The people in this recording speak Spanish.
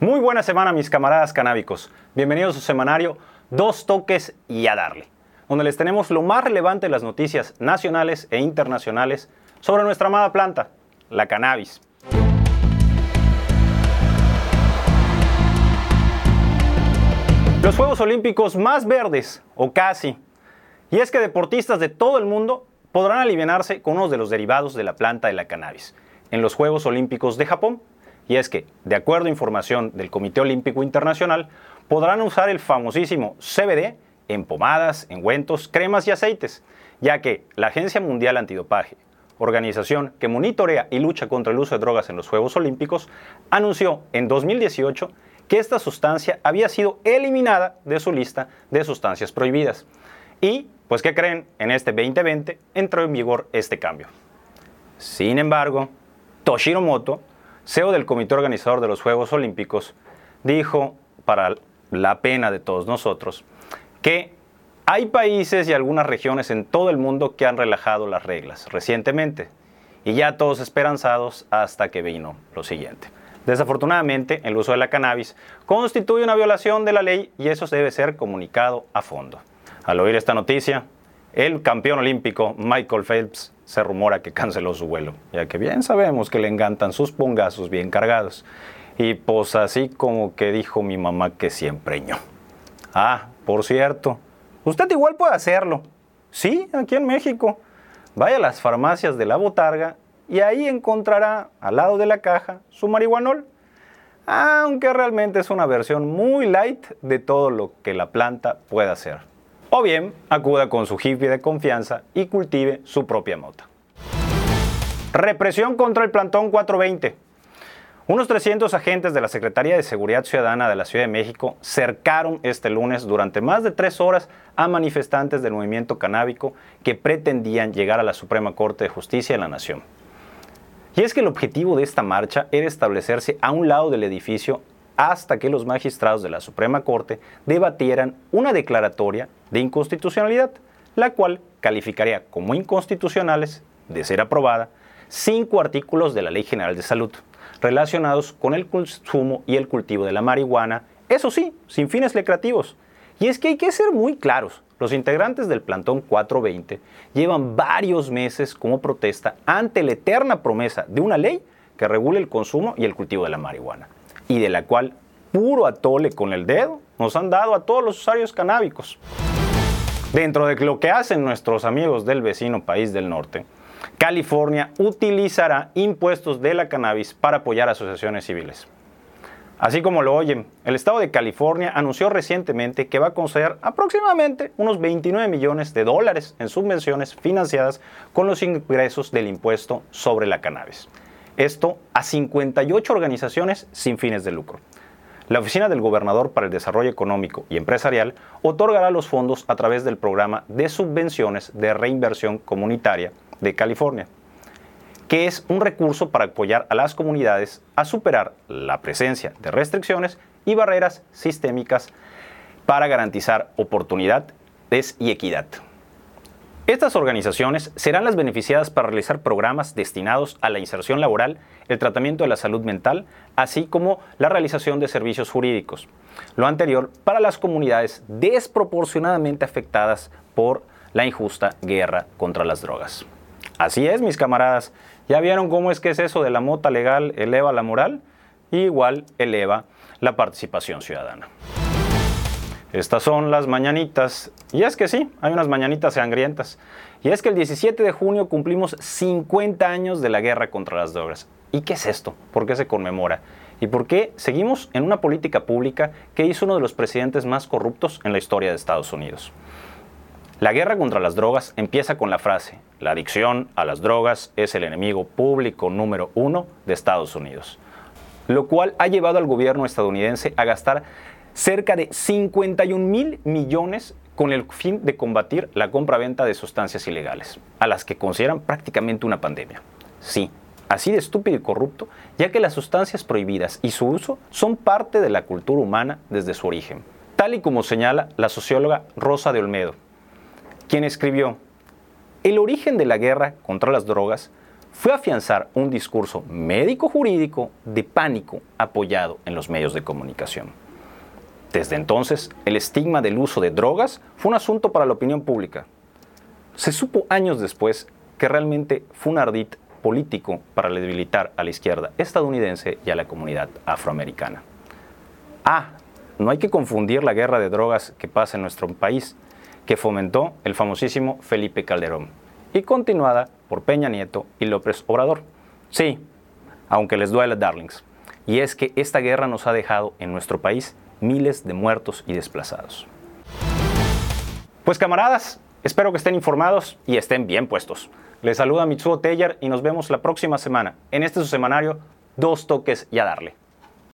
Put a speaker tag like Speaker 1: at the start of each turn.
Speaker 1: Muy buena semana mis camaradas canábicos. Bienvenidos a su semanario Dos Toques y a darle, donde les tenemos lo más relevante de las noticias nacionales e internacionales sobre nuestra amada planta, la cannabis. Los Juegos Olímpicos más verdes, o casi. Y es que deportistas de todo el mundo podrán aliviarse con uno de los derivados de la planta de la cannabis en los Juegos Olímpicos de Japón. Y es que, de acuerdo a información del Comité Olímpico Internacional, podrán usar el famosísimo CBD en pomadas, engüentos, cremas y aceites, ya que la Agencia Mundial Antidopaje, organización que monitorea y lucha contra el uso de drogas en los Juegos Olímpicos, anunció en 2018 que esta sustancia había sido eliminada de su lista de sustancias prohibidas. Y, pues, ¿qué creen? En este 2020 entró en vigor este cambio. Sin embargo, Toshiro Moto, CEO del comité organizador de los Juegos Olímpicos, dijo, para la pena de todos nosotros, que hay países y algunas regiones en todo el mundo que han relajado las reglas recientemente y ya todos esperanzados hasta que vino lo siguiente. Desafortunadamente, el uso de la cannabis constituye una violación de la ley y eso debe ser comunicado a fondo. Al oír esta noticia, el campeón olímpico Michael Phelps se rumora que canceló su vuelo, ya que bien sabemos que le encantan sus pungazos bien cargados. Y pues así como que dijo mi mamá que siempre ño. Ah, por cierto, usted igual puede hacerlo. Sí, aquí en México. Vaya a las farmacias de la botarga y ahí encontrará al lado de la caja su marihuanol. Aunque realmente es una versión muy light de todo lo que la planta puede hacer. O bien, acuda con su hippie de confianza y cultive su propia mota. Represión contra el plantón 420. Unos 300 agentes de la Secretaría de Seguridad Ciudadana de la Ciudad de México cercaron este lunes durante más de tres horas a manifestantes del movimiento canábico que pretendían llegar a la Suprema Corte de Justicia de la Nación. Y es que el objetivo de esta marcha era establecerse a un lado del edificio hasta que los magistrados de la Suprema Corte debatieran una declaratoria de inconstitucionalidad, la cual calificaría como inconstitucionales, de ser aprobada, cinco artículos de la Ley General de Salud relacionados con el consumo y el cultivo de la marihuana, eso sí, sin fines lucrativos. Y es que hay que ser muy claros. Los integrantes del Plantón 420 llevan varios meses como protesta ante la eterna promesa de una ley que regule el consumo y el cultivo de la marihuana y de la cual puro atole con el dedo nos han dado a todos los usuarios canábicos. Dentro de lo que hacen nuestros amigos del vecino país del norte, California utilizará impuestos de la cannabis para apoyar asociaciones civiles. Así como lo oyen, el estado de California anunció recientemente que va a conceder aproximadamente unos 29 millones de dólares en subvenciones financiadas con los ingresos del impuesto sobre la cannabis. Esto a 58 organizaciones sin fines de lucro. La Oficina del Gobernador para el Desarrollo Económico y Empresarial otorgará los fondos a través del programa de subvenciones de reinversión comunitaria de California, que es un recurso para apoyar a las comunidades a superar la presencia de restricciones y barreras sistémicas para garantizar oportunidades y equidad. Estas organizaciones serán las beneficiadas para realizar programas destinados a la inserción laboral, el tratamiento de la salud mental, así como la realización de servicios jurídicos. Lo anterior para las comunidades desproporcionadamente afectadas por la injusta guerra contra las drogas. Así es, mis camaradas. ¿Ya vieron cómo es que es eso de la mota legal eleva la moral? igual eleva la participación ciudadana. Estas son las mañanitas. Y es que sí, hay unas mañanitas sangrientas. Y es que el 17 de junio cumplimos 50 años de la guerra contra las drogas. ¿Y qué es esto? ¿Por qué se conmemora? ¿Y por qué seguimos en una política pública que hizo uno de los presidentes más corruptos en la historia de Estados Unidos? La guerra contra las drogas empieza con la frase, la adicción a las drogas es el enemigo público número uno de Estados Unidos, lo cual ha llevado al gobierno estadounidense a gastar cerca de 51 mil millones con el fin de combatir la compra-venta de sustancias ilegales, a las que consideran prácticamente una pandemia. Sí, así de estúpido y corrupto, ya que las sustancias prohibidas y su uso son parte de la cultura humana desde su origen, tal y como señala la socióloga Rosa de Olmedo, quien escribió, el origen de la guerra contra las drogas fue afianzar un discurso médico-jurídico de pánico apoyado en los medios de comunicación. Desde entonces, el estigma del uso de drogas fue un asunto para la opinión pública. Se supo años después que realmente fue un ardid político para debilitar a la izquierda estadounidense y a la comunidad afroamericana. Ah, no hay que confundir la guerra de drogas que pasa en nuestro país, que fomentó el famosísimo Felipe Calderón, y continuada por Peña Nieto y López Obrador. Sí, aunque les duele, darlings. Y es que esta guerra nos ha dejado en nuestro país miles de muertos y desplazados. Pues camaradas, espero que estén informados y estén bien puestos. Les saluda Mitsuo Teller y nos vemos la próxima semana en este su semanario Dos Toques y a Darle.